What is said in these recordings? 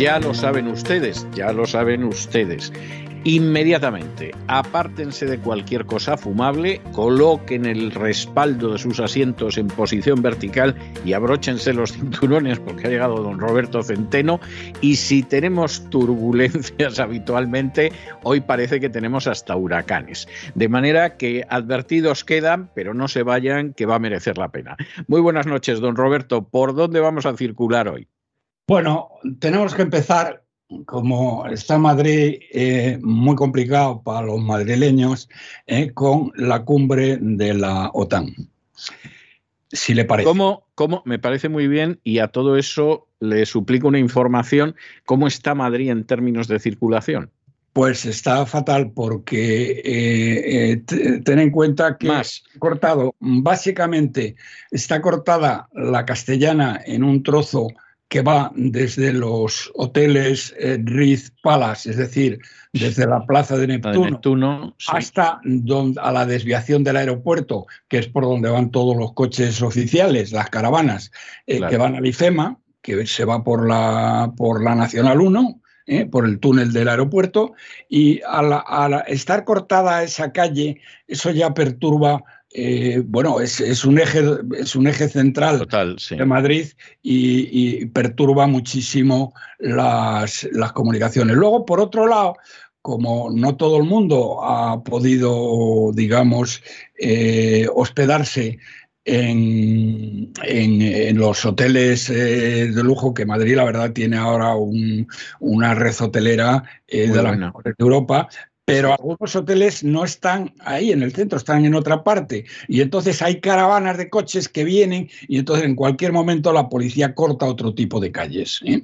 Ya lo saben ustedes, ya lo saben ustedes. Inmediatamente, apártense de cualquier cosa fumable, coloquen el respaldo de sus asientos en posición vertical y abróchense los cinturones porque ha llegado don Roberto Centeno. Y si tenemos turbulencias habitualmente, hoy parece que tenemos hasta huracanes. De manera que advertidos quedan, pero no se vayan, que va a merecer la pena. Muy buenas noches, don Roberto. ¿Por dónde vamos a circular hoy? Bueno, tenemos que empezar como está Madrid eh, muy complicado para los madrileños, eh, con la cumbre de la OTAN. Si le parece. ¿Cómo, ¿Cómo? Me parece muy bien y a todo eso le suplico una información. ¿Cómo está Madrid en términos de circulación? Pues está fatal porque eh, ten en cuenta que Más. cortado, básicamente está cortada la castellana en un trozo que va desde los hoteles eh, Ritz Palace, es decir, desde la plaza de Neptuno, de Neptuno sí. hasta donde, a la desviación del aeropuerto, que es por donde van todos los coches oficiales, las caravanas eh, Claro. que van al IFEMA, que se va por la, por la Nacional 1, eh, por el túnel del aeropuerto, y al al estar cortada esa calle, eso ya perturba. Eh, bueno, es, es un eje, es un eje central Total, sí. de Madrid y, y perturba muchísimo las, las comunicaciones. Luego, por otro lado, como no todo el mundo ha podido, digamos, eh, hospedarse en, en- en los hoteles eh, de lujo, que Madrid, la verdad, tiene ahora un- una red hotelera eh, de mejores de Europa. Pero algunos hoteles no están ahí en el centro, están en otra parte. Y entonces hay caravanas de coches que vienen y entonces en cualquier momento la policía corta otro tipo de calles. ¿eh?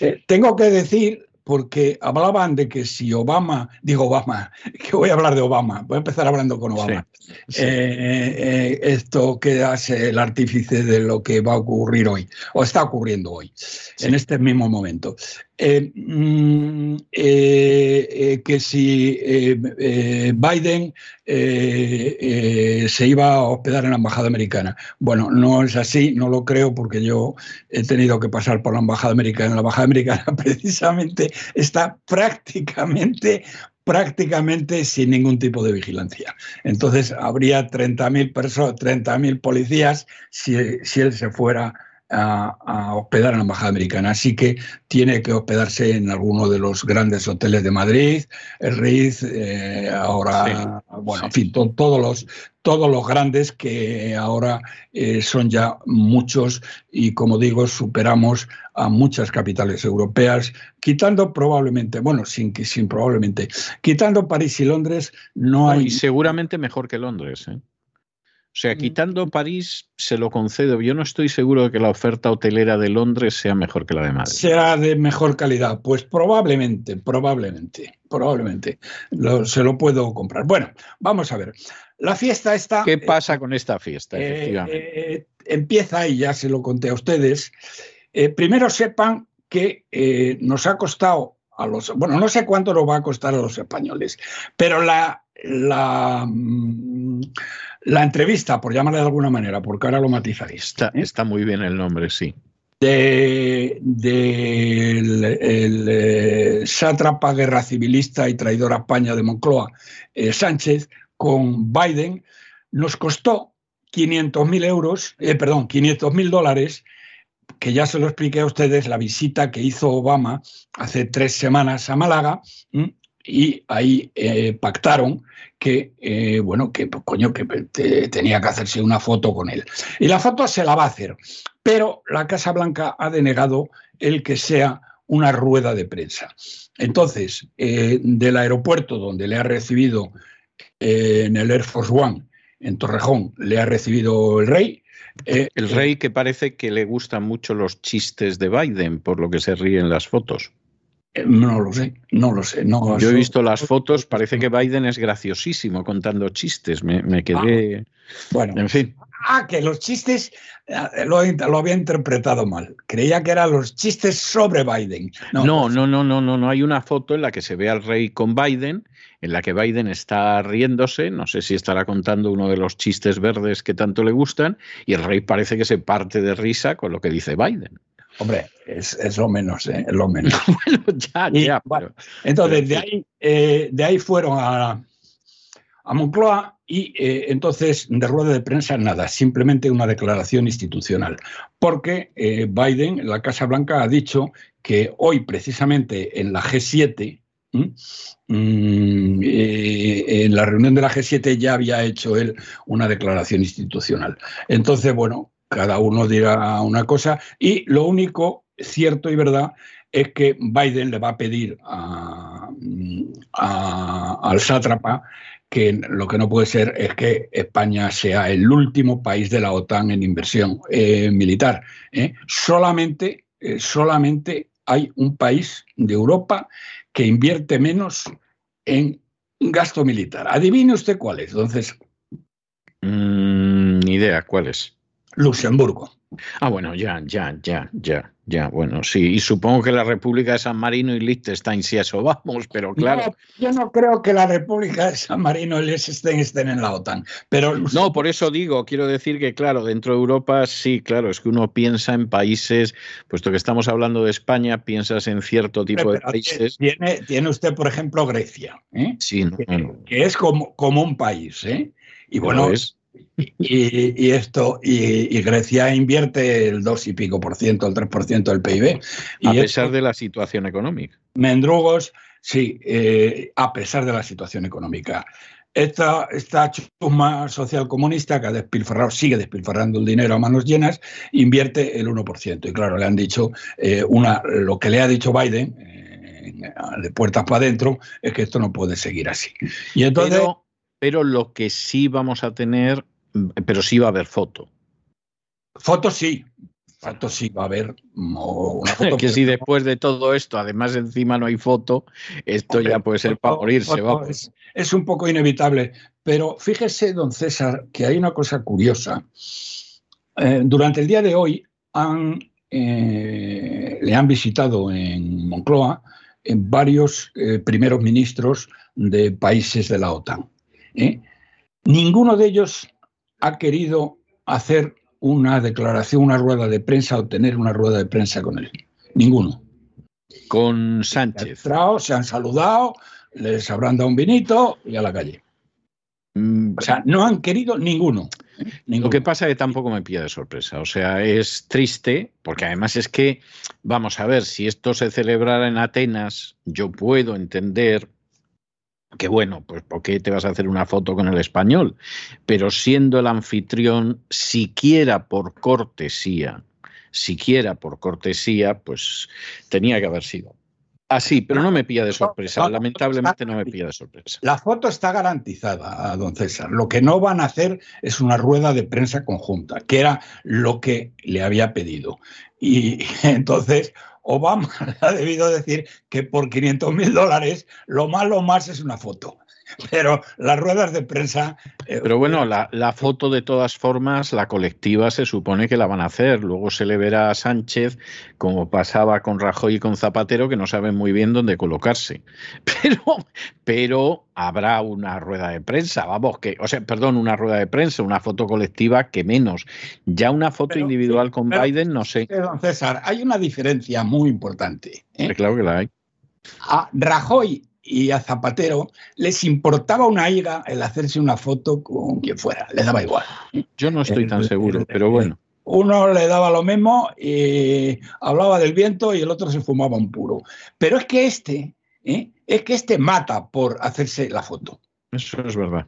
Eh, tengo que decir, porque hablaban de que si Obama, digo Obama, que voy a hablar de Obama, voy a empezar hablando con Obama. Sí. Eh, eh, esto que es el artífice de lo que va a ocurrir hoy, o está ocurriendo hoy, en este mismo momento. Eh, mm, eh, eh, que si Biden se iba a hospedar en la embajada americana. Bueno, no es así, no lo creo porque yo he tenido que pasar por la embajada americana. La embajada americana precisamente está prácticamente prácticamente sin ningún tipo de vigilancia. Entonces habría 30.000 personas, 30.000 policías si, si él se fuera a, a hospedar en la embajada americana. Así que tiene que hospedarse en alguno de los grandes hoteles de Madrid, el Ritz, eh, ahora, bueno, en fin, to- todos los todos los grandes que ahora eh, son ya muchos y como digo superamos a muchas capitales europeas quitando probablemente bueno sin que sin probablemente quitando París y Londres no No, hay y seguramente mejor que Londres. ¿eh? O sea, quitando París, se lo concedo. Yo no estoy seguro de que la oferta hotelera de Londres sea mejor que la de Madrid. sea de mejor calidad pues probablemente probablemente probablemente lo- se lo puedo comprar bueno vamos a ver la fiesta está ¿Qué pasa con esta fiesta, Eh, efectivamente? eh, empieza, y ya se lo conté a ustedes, eh, primero sepan que eh, nos ha costado a los, bueno, no sé cuánto nos va a costar a los españoles, pero la, la, mm, la entrevista, por llamarla de alguna manera, porque ahora lo matizaréis, Está, ¿eh? está muy bien el nombre, sí. de, del el, eh, sátrapa guerra civilista y traidor a España de Moncloa, eh, Sánchez, con Biden, nos costó 500.000 euros, eh, perdón, 500.000 dólares, que ya se lo expliqué a ustedes, la visita que hizo Obama hace tres semanas a Málaga, ¿m? y ahí eh, pactaron que, eh, bueno, que pues, coño, que te- tenía que hacerse una foto con él. Y la foto se la va a hacer, pero la Casa Blanca ha denegado el que sea una rueda de prensa. Entonces, eh, del aeropuerto donde le ha recibido eh, en el Air Force One, en Torrejón, le ha recibido el rey, el rey que parece que le gustan mucho los chistes de Biden, por lo que se ríen las fotos. No lo sé, no lo sé. No, Yo he visto las fotos, parece que Biden es graciosísimo contando chistes. Me, quedé. Ah, bueno, en fin. Ah, que los chistes eh, lo, había interpretado mal. Creía que eran los chistes sobre Biden. No, no, no, no, no, no, no. Hay una foto en la que se ve al rey con Biden, en la que Biden está riéndose. No sé si estará contando uno de los chistes verdes que tanto le gustan, y el rey parece que se parte de risa con lo que dice Biden. Hombre, es, lo menos, ¿eh? es lo menos. bueno, ya, ya. entonces, de ahí, eh, de ahí fueron a, a Moncloa y eh, entonces de rueda de prensa nada, simplemente una declaración institucional. Porque Biden, la Casa Blanca, ha dicho que hoy precisamente en la G7, mm, en la reunión de la G7 ya había hecho él una declaración institucional. Entonces, bueno, cada uno dirá una cosa y lo único cierto y verdad es que Biden le va a pedir al sátrapa que lo que no puede ser es que España sea el último país de la OTAN en inversión eh, militar. ¿eh? Solamente, eh, solamente hay un país de Europa que invierte menos en gasto militar. Adivine usted cuál es. Entonces. Mm, ni idea, ¿cuál es? Luxemburgo. Ah, bueno, ya, ya, ya, ya, ya, bueno, sí, y supongo que la República de San Marino y Liechtenstein si eso vamos, pero claro. yo no creo que la República de San Marino y Liechtenstein estén en la OTAN, pero... No, por eso digo, quiero decir que, claro, dentro de Europa sí, claro, es que uno piensa en países, puesto que estamos hablando de España, piensas en cierto tipo de países. Tiene, tiene usted, por ejemplo, Grecia, ¿eh? sí, que, es como, como un país, ¿eh? Y bueno, es y, esto, y, Grecia invierte el 2 y pico por ciento, el 3 por ciento del PIB. a pesar de la situación económica. Mendrugos, sí, eh, a pesar de la situación económica. Esta, esta chusma social comunista que ha despilfarrado, sigue despilfarrando el dinero a manos llenas, invierte el 1%. Y claro, le han dicho, eh, una, lo que le ha dicho Biden, eh, de puertas para adentro, es que esto no puede seguir así. Y entonces pero lo que sí vamos a tener, mm, pero sí va a haber foto. Foto sí, foto sí va a haber una foto. que si después de todo esto, además encima no hay foto, esto ya puede ser para morirse. Es, un poco inevitable, pero fíjese, don César, que hay una cosa curiosa. Eh, durante el día de hoy han, eh, le han visitado en Moncloa en varios eh, primeros ministros de países de la OTAN. ¿Eh? Ninguno de ellos ha querido hacer una declaración, una rueda de prensa o tener una rueda de prensa con él. Ninguno. Con Sánchez. Se han saludado, les habrán dado un vinito y a la calle. Mm, o sea, no han querido ninguno. ¿eh? Lo que pasa es que tampoco me pilla de sorpresa. O sea, es triste, porque además es que, vamos a ver, si esto se celebrara en Atenas, yo puedo entender que bueno, pues ¿por qué te vas a hacer una foto con el español? Pero siendo el anfitrión, siquiera por cortesía, siquiera por cortesía, pues tenía que haber sido. Así, pero no me pilla de sorpresa, lamentablemente no me pilla de sorpresa. La foto está garantizada, don César. Lo que no van a hacer es una rueda de prensa conjunta, que era lo que le había pedido. Y entonces, Obama ha debido decir que por 500 mil dólares lo malo más es una foto. Pero las ruedas de prensa... Eh, Pero bueno, la, foto de todas formas, la colectiva se supone que la van a hacer. Luego se le verá a Sánchez, como pasaba con Rajoy y con Zapatero, que no saben muy bien dónde colocarse. Pero, pero habrá una rueda de prensa, vamos, que, o sea, perdón, una rueda de prensa, una foto colectiva que menos. Ya una foto individual con Biden, no sé. Don César, hay una diferencia muy importante. ¿eh? Claro que la hay. A Rajoy y a Zapatero les importaba una higa el hacerse una foto con quien fuera, le daba igual. Yo no estoy tan seguro, pero bueno. Uno le daba lo mismo y hablaba del viento y el otro se fumaba un puro. Pero es que este, ¿eh? es que este mata por hacerse la foto. Eso es verdad.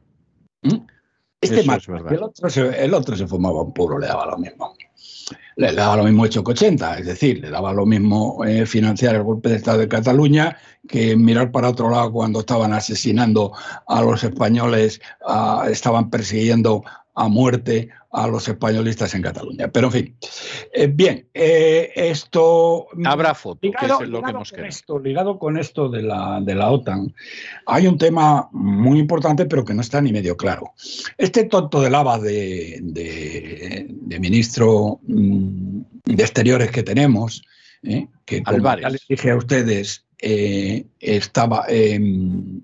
¿Mm? Este mata. El, otro se, el otro se fumaba un puro, le daba lo mismo le, daba lo mismo hecho que 80, es decir, le daba lo mismo eh, financiar el golpe de Estado de Cataluña que mirar para otro lado cuando estaban asesinando a los españoles, estaban persiguiendo a muerte a los españolistas en Cataluña. Pero en fin, eh, bien, eh, esto... Habrá foto, ligado, que es lo que con esto, ligado con esto de la, de la OTAN, hay un tema muy importante pero que no está ni medio claro. Este tonto de lava de, de, ministro mm, de Exteriores que tenemos, ¿eh? que como ya les dije a ustedes, estaba, em,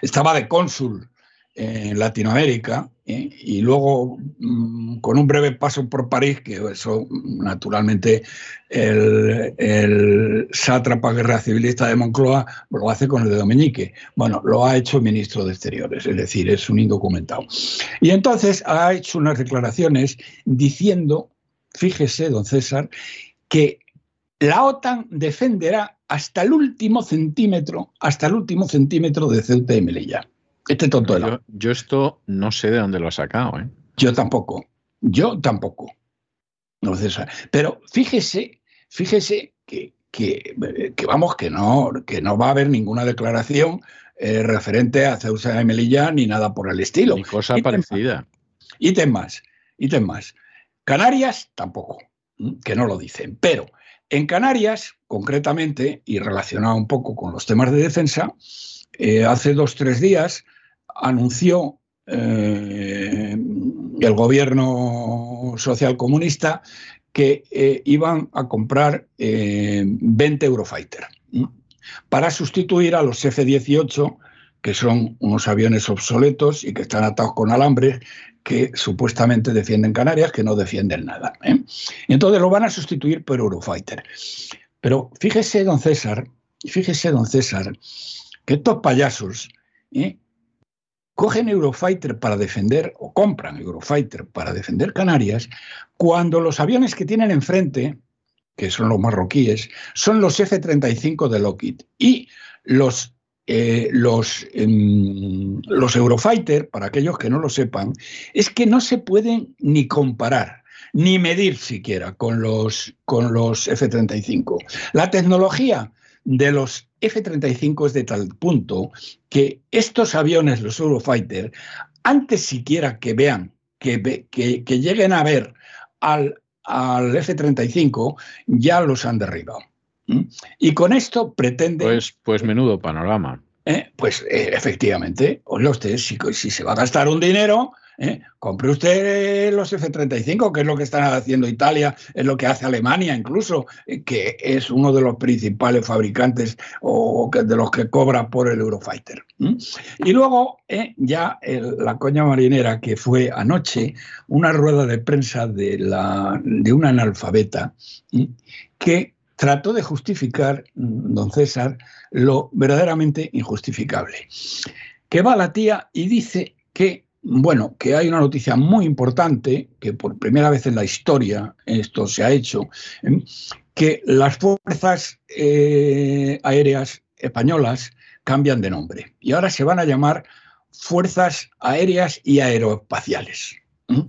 estaba de cónsul en Latinoamérica ¿eh? y luego mm, con un breve paso por París, que eso naturalmente el, el, sátrapa guerra civilista de Moncloa lo hace con el de Dominique. Bueno, lo ha hecho el ministro de Exteriores, es decir, es un indocumentado. Y entonces ha hecho unas declaraciones diciendo, fíjese, don César, que la OTAN defenderá hasta el último centímetro, hasta el último centímetro de Ceuta y Melilla. Este tonto yo, yo, esto no sé de dónde lo ha sacado. ¿eh? Yo tampoco. Yo tampoco. No, César. Pero fíjese, fíjese que, que, vamos, que no, que no va a haber ninguna declaración eh, referente a Ceuta y Melilla ni nada por el estilo. Ni cosa parecida. Ítem más, ítem más. Canarias tampoco, que no lo dicen. Pero en Canarias, concretamente, y relacionado un poco con los temas de defensa, eh, hace dos, tres días anunció eh, el gobierno social-comunista que eh, iban a comprar 20 Eurofighter para sustituir a los F-18, que son unos aviones obsoletos y que están atados con alambres, que supuestamente defienden Canarias, que no defienden nada. Y entonces lo van a sustituir por Eurofighter. Pero fíjese, don César, fíjese, don César, que estos payasos ¿eh? Cogen Eurofighter para defender, o compran Eurofighter para defender Canarias, cuando los aviones que tienen enfrente, que son los marroquíes, son los F-35 de Lockheed. Y los, eh, em, los Eurofighter, para aquellos que no lo sepan, es que no se pueden ni comparar ni medir siquiera con los, con los F-35. La tecnología de los F-35 es de tal punto que estos aviones, los Eurofighter, antes siquiera que vean, que, que, lleguen a ver al, al F-35, ya los han derribado. ¿Mm? Y con esto pretende... Pues, pues menudo panorama. Eh, pues eh, efectivamente, usted, si, si se va a gastar un dinero, ¿eh? Compre usted los F-35, que es lo que está haciendo Italia, es lo que hace Alemania incluso, eh, que es uno de los principales fabricantes o de los que cobra por el Eurofighter. Y luego ¿eh? ya la coña marinera que fue anoche una rueda de prensa de, la, de una analfabeta que trató de justificar, mm, don César, lo verdaderamente injustificable. Que va la tía y dice que bueno, que hay una noticia muy importante, que por primera vez en la historia esto se ha hecho, ¿eh? que las fuerzas eh, aéreas españolas cambian de nombre y ahora se van a llamar Fuerzas Aéreas y Aeroespaciales. ¿eh?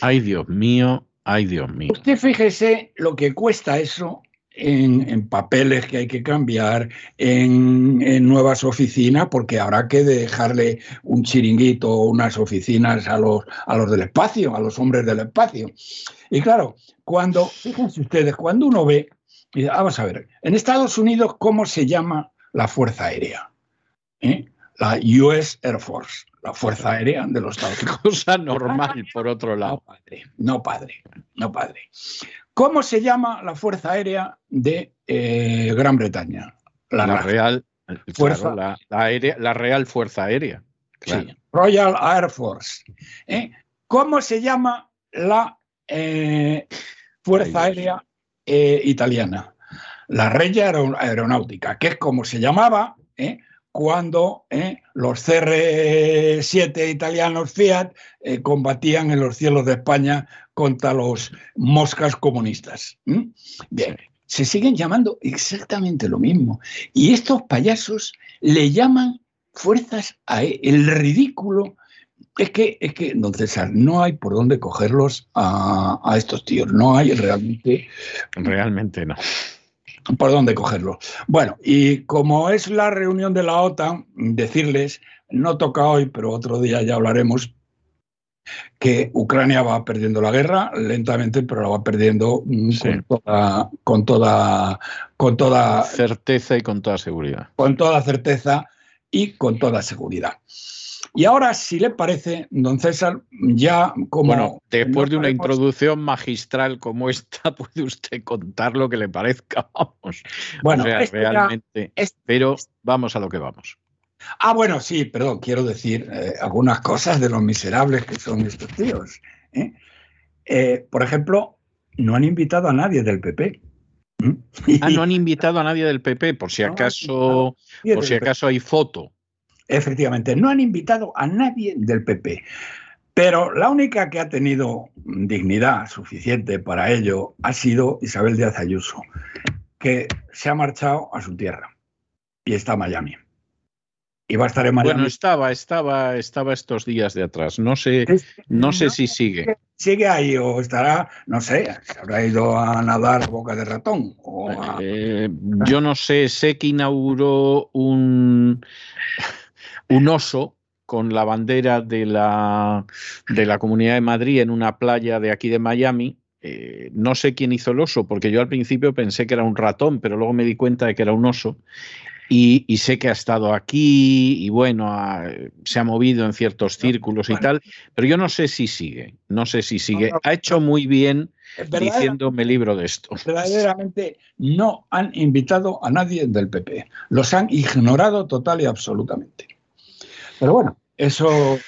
Ay, Dios mío, ay, Dios mío. Usted fíjese lo que cuesta eso en, papeles que hay que cambiar, en, nuevas oficinas, porque habrá que dejarle un chiringuito o unas oficinas a los, a los del espacio, a los hombres del espacio. Y claro, cuando, fíjense ustedes, cuando uno ve, vamos a ver, en Estados Unidos, ¿cómo se llama la Fuerza Aérea? ¿Eh? La US Air Force, la Fuerza Aérea de los Estados Unidos. Cosa normal, por otro lado. No, padre, no, padre, no, padre. ¿Cómo se llama la Fuerza Aérea de eh, Gran Bretaña? La, Real Fuerza la, aérea, la, Real Fuerza Aérea. Royal Air Force. ¿eh? ¿Cómo se llama la eh, Fuerza Aérea italiana? La Regia Aeronáutica, que es como se llamaba cuando los CR7 italianos Fiat combatían en los cielos de España contra los moscas comunistas. Bien, se siguen llamando exactamente lo mismo. Y estos payasos le llaman fuerzas a e, el ridículo. Es que, es que, don César, no hay por dónde cogerlos a estos tíos. No hay realmente. Realmente no por dónde cogerlos. Bueno, y como es la reunión de la OTAN, decirles, no toca hoy, pero otro día ya hablaremos, que Ucrania va perdiendo la guerra lentamente, pero la va perdiendo mm, con, toda, con, toda, con toda certeza y con toda seguridad. Con toda certeza y con toda seguridad. Y ahora, si le parece, don César, ya como... Bueno, después de una introducción magistral como esta, puede usted contar lo que le parezca, vamos. Bueno, realmente... pero vamos a lo que vamos. Ah, bueno, sí, perdón, quiero decir eh, algunas cosas de los miserables que son estos tíos. ¿eh? Eh, por ejemplo, no han invitado a nadie del PP. ¿Mm? Ah, no han invitado a nadie del PP, por si acaso, por si acaso hay foto. Efectivamente, no han invitado a nadie del PP. Pero la única que ha tenido dignidad suficiente para ello ha sido Isabel Díaz Ayuso, que se ha marchado a su tierra y está en Miami. Y va a estar en Miami. Bueno, estaba, estaba, estaba estos días de atrás. No sé, no sé si sigue. Sigue ahí o estará, no sé, se habrá ido a nadar a boca de ratón. Eh, yo no sé, sé que inauguró un un oso con la bandera de la, de la Comunidad de Madrid en una playa de aquí de Miami. Eh, no sé quién hizo el oso, porque yo al principio pensé que era un ratón, pero luego me di cuenta de que era un oso. Y, sé que ha estado aquí y bueno, se ha movido en ciertos círculos y tal, pero yo no sé si sigue, no sé si sigue. Ha hecho muy bien diciéndome libro de esto. Verdaderamente no han invitado a nadie del PP, los han ignorado total y absolutamente. Pero bueno, eso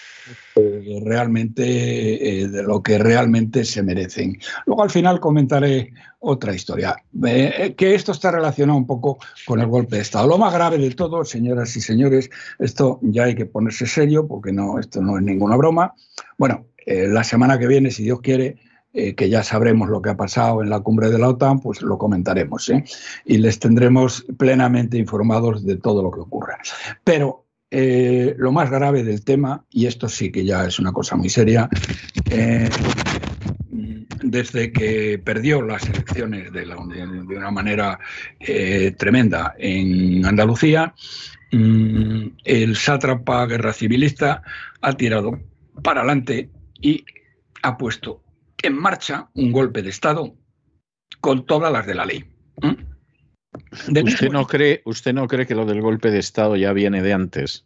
eh, realmente eh, de lo que realmente se merecen. Luego al final comentaré otra historia, eh, que esto está relacionado un poco con el golpe de Estado. Lo más grave de todo, señoras y señores, esto ya hay que ponerse serio porque no, esto no es ninguna broma. Bueno, la semana que viene, si Dios quiere, que ya sabremos lo que ha pasado en la cumbre de la OTAN, pues lo comentaremos y les tendremos plenamente informados de todo lo que ocurra. Pero eh, lo más grave del tema, y esto sí que ya es una cosa muy seria, eh, desde que perdió las elecciones de, una manera eh, tremenda en Andalucía, mm, el sátrapa guerra civilista ha tirado para adelante y ha puesto en marcha un golpe de Estado con todas las de la ley. ¿Usted no, cree, ¿Usted no cree que lo del golpe de Estado ya viene de antes?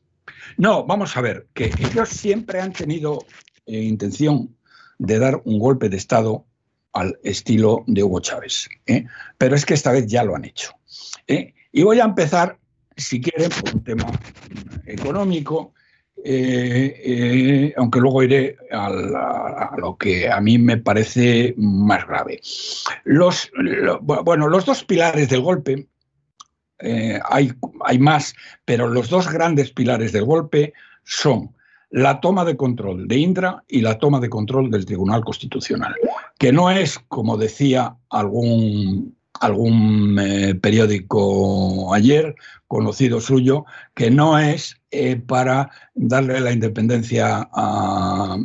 No, vamos a ver, que ellos siempre han tenido eh, intención de dar un golpe de Estado al estilo de Hugo Chávez. ¿eh? Pero es que esta vez ya lo han hecho. ¿eh? Y voy a empezar, si quieren, por un tema económico, aunque luego iré a, lo que a mí me parece más grave. Los, bueno, los dos pilares del golpe eh, hay, hay más, pero los dos grandes pilares del golpe son la toma de control de Indra y la toma de control del Tribunal Constitucional, que no es, como decía algún, algún eh, periódico ayer, conocido suyo, que no es eh, para darle la independencia a,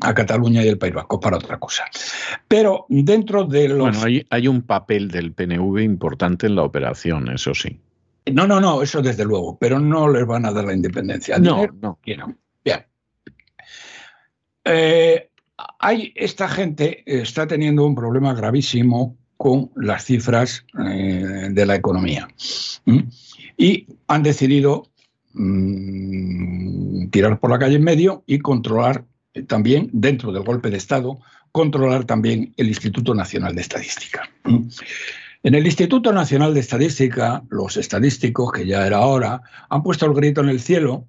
a Cataluña y el País Vasco para otra cosa. Pero dentro de los... Bueno, hay, hay un papel del PNV importante en la operación, eso sí. No, no, no, eso desde luego, pero no les van a dar la independencia. No, no. Bien. Eh, hay, esta gente está teniendo un problema gravísimo con las cifras eh, de la economía. Y han decidido mm, tirar por la calle en medio y controlar eh, también, dentro del golpe de Estado, controlar también el Instituto Nacional de Estadística. En el Instituto Nacional de Estadística, los estadísticos, que ya era hora, han puesto el grito en el cielo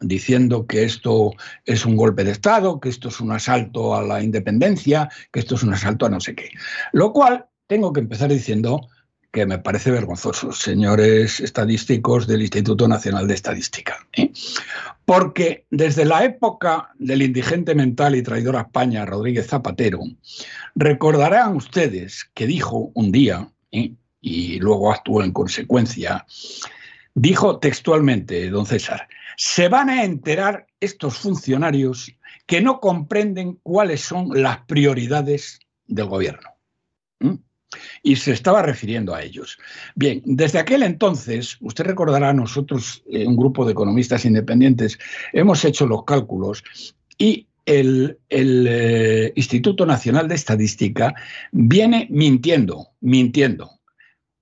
diciendo que esto es un golpe de Estado, que esto es un asalto a la independencia, que esto es un asalto a no sé qué. Lo cual tengo que empezar diciendo que me parece vergonzoso, señores estadísticos del Instituto Nacional de Estadística. ¿eh? Porque desde la época del indigente mental y traidor a España, Rodríguez Zapatero, recordarán ustedes que dijo un día, ¿eh? y luego actuó en consecuencia, dijo textualmente, don César, se van a enterar estos funcionarios que no comprenden cuáles son las prioridades del gobierno y se estaba refiriendo a ellos. Bien, desde aquel entonces, usted recordará, nosotros, eh, un grupo de economistas independientes, hemos hecho los cálculos y el, eh, Instituto Nacional de Estadística viene mintiendo, mintiendo.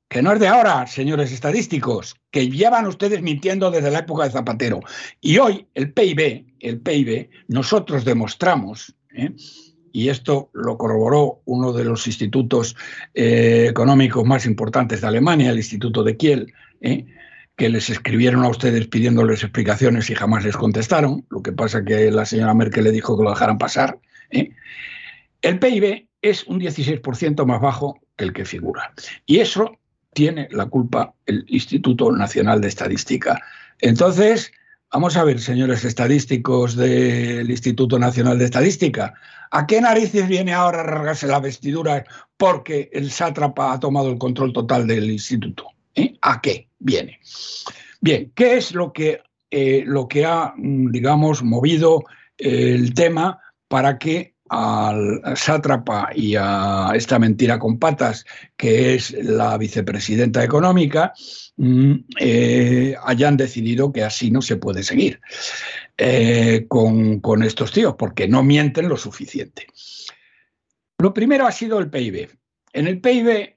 Que no es de ahora, señores estadísticos, que llevan ustedes mintiendo desde la época de Zapatero. Y hoy el PIB, el PIB, nosotros demostramos, ¿eh? Y esto lo corroboró uno de los institutos eh, económicos más importantes de Alemania, el Instituto de Kiel, que les escribieron a ustedes pidiéndoles explicaciones y jamás les contestaron, lo que pasa que la señora Merkel le dijo que lo dejaran pasar. ¿eh? El PIB es un 16% más bajo que el que figura. Y eso tiene la culpa el Instituto Nacional de Estadística. Entonces, vamos a ver, señores estadísticos del Instituto Nacional de Estadística, ¿a qué narices viene ahora a rasgarse la vestidura porque el sátrapa ha tomado el control total del instituto? ¿Eh? ¿A qué viene? Bien, ¿qué es lo que, eh, lo que ha, mm, digamos, movido el tema para que al sátrapa y a esta mentira con patas, que es la vicepresidenta económica, mm, eh, hayan decidido que así no se puede seguir con, con estos tíos, porque no mienten lo suficiente. Lo primero ha sido el PIB. En el PIB,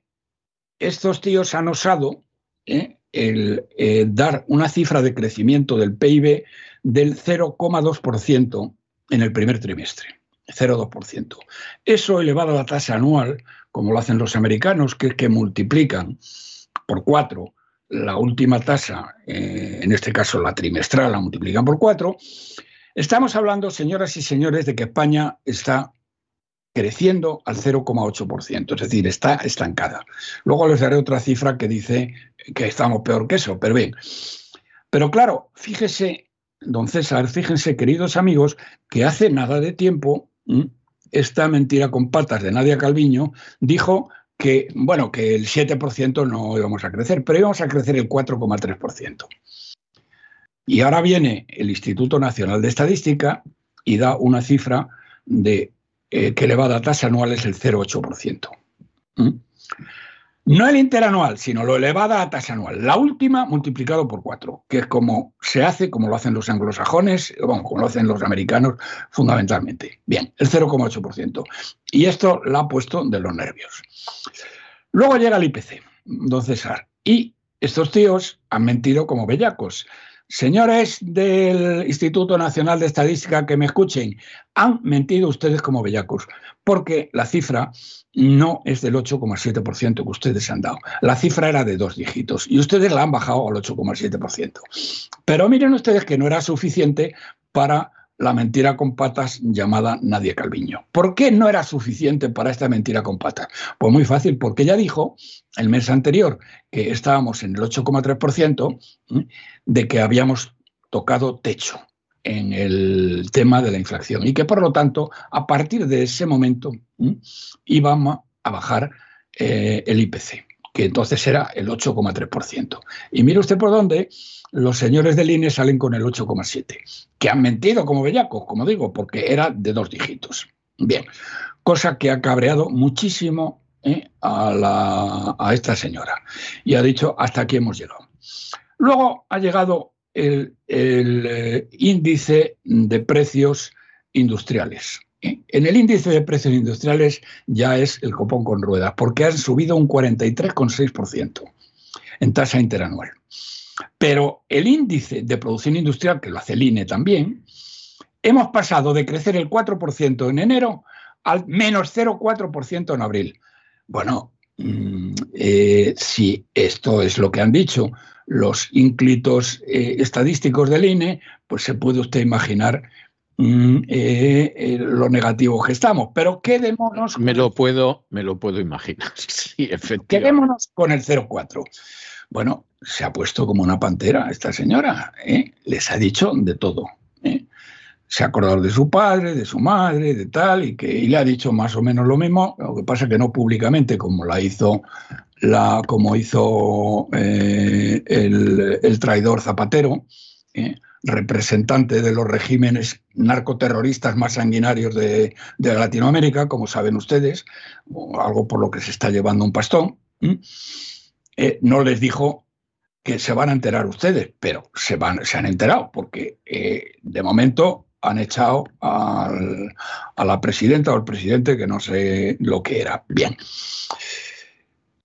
estos tíos han osado ¿eh? el eh, dar una cifra de crecimiento del PIB del 0,2% en el primer trimestre. 0,2%. Eso elevado a la tasa anual, como lo hacen los americanos, que es que multiplican por cuatro la última tasa, eh, en este caso la trimestral, la multiplican por cuatro. Estamos hablando, señoras y señores, de que España está creciendo al 0,8%, es decir, está estancada. Luego les daré otra cifra que dice que estamos peor que eso, pero bien. Pero claro, fíjese, don César, fíjense, queridos amigos, que hace nada de tiempo esta mentira con patas de Nadia Calviño dijo que, bueno, que el 7% no íbamos a crecer, pero íbamos a crecer el 4,3%. Y ahora viene el Instituto Nacional de Estadística y da una cifra de eh, que elevada tasa anual es el 0,8%. ¿Mm? No el interanual, sino lo elevada a tasa anual. La última multiplicado por cuatro, que es como se hace, como lo hacen los anglosajones, bueno, como lo hacen los americanos fundamentalmente. Bien, el 0,8%. Y esto la ha puesto de los nervios. Luego llega el IPC, don César. Y estos tíos han mentido como bellacos. Señores del Instituto Nacional de Estadística que me escuchen, han mentido ustedes como bellacos, porque la cifra no es del 8,7% que ustedes han dado. La cifra era de dos dígitos y ustedes la han bajado al 8,7%. Pero miren ustedes que no era suficiente para la mentira con patas llamada Nadia Calviño. ¿Por qué no era suficiente para esta mentira con patas? Pues muy fácil, porque ella dijo el mes anterior que estábamos en el 8,3% de que habíamos tocado techo en el tema de la inflación y que por lo tanto a partir de ese momento íbamos a bajar eh, el IPC, que entonces era el 8,3%. Y mire usted por dónde los señores del INE salen con el 8,7, que han mentido como bellacos, como digo, porque era de dos dígitos. Bien, cosa que ha cabreado muchísimo ¿eh? a, esta señora y ha dicho hasta aquí hemos llegado. Luego ha llegado el, eh, índice de precios industriales. ¿eh? En el índice de precios industriales ya es el copón con ruedas, porque han subido un 43,6% en tasa interanual. Pero el índice de producción industrial, que lo hace el INE también, hemos pasado de crecer el 4% en enero al menos 0,4% en abril. Bueno, mm, eh, si esto es lo que han dicho los ínclitos eh, estadísticos del INE, pues se puede usted imaginar mm, eh, lo negativo que estamos. Pero quedémonos. Me lo puedo, me lo puedo imaginar. Sí, efectivamente. Quedémonos con el 0,4. Bueno, se ha puesto como una pantera esta señora, ¿eh? les ha dicho de todo. ¿eh? Se ha acordado de su padre, de su madre, de tal, y que le ha dicho más o menos lo mismo, lo que pasa que no públicamente, como la hizo la, como hizo eh, el, traidor Zapatero, representante de los regímenes narcoterroristas más sanguinarios de, Latinoamérica, como saben ustedes, algo por lo que se está llevando un pastón. No les dijo que se van a enterar ustedes, pero se, van, se han enterado, porque eh, de momento han echado a la presidenta o al presidente que no sé lo que era. Bien.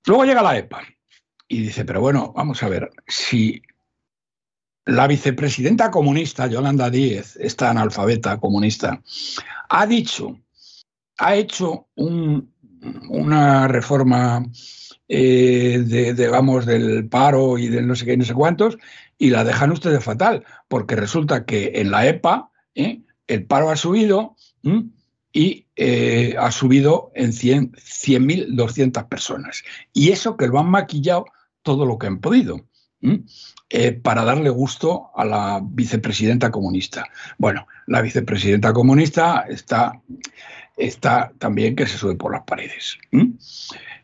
Luego llega la EPA y dice, pero bueno, vamos a ver, si la vicepresidenta comunista, Yolanda Díez, esta analfabeta comunista, ha dicho, ha hecho una reforma, eh, de, digamos, del paro y del no sé qué, no sé cuántos, y la dejan ustedes fatal, porque resulta que en la EPA ¿eh? el paro ha subido y eh, ha subido en 100.200 100, personas. Y eso que lo han maquillado todo lo que han podido. Para darle gusto a la vicepresidenta comunista. Bueno, la vicepresidenta comunista está, está también que se sube por las paredes.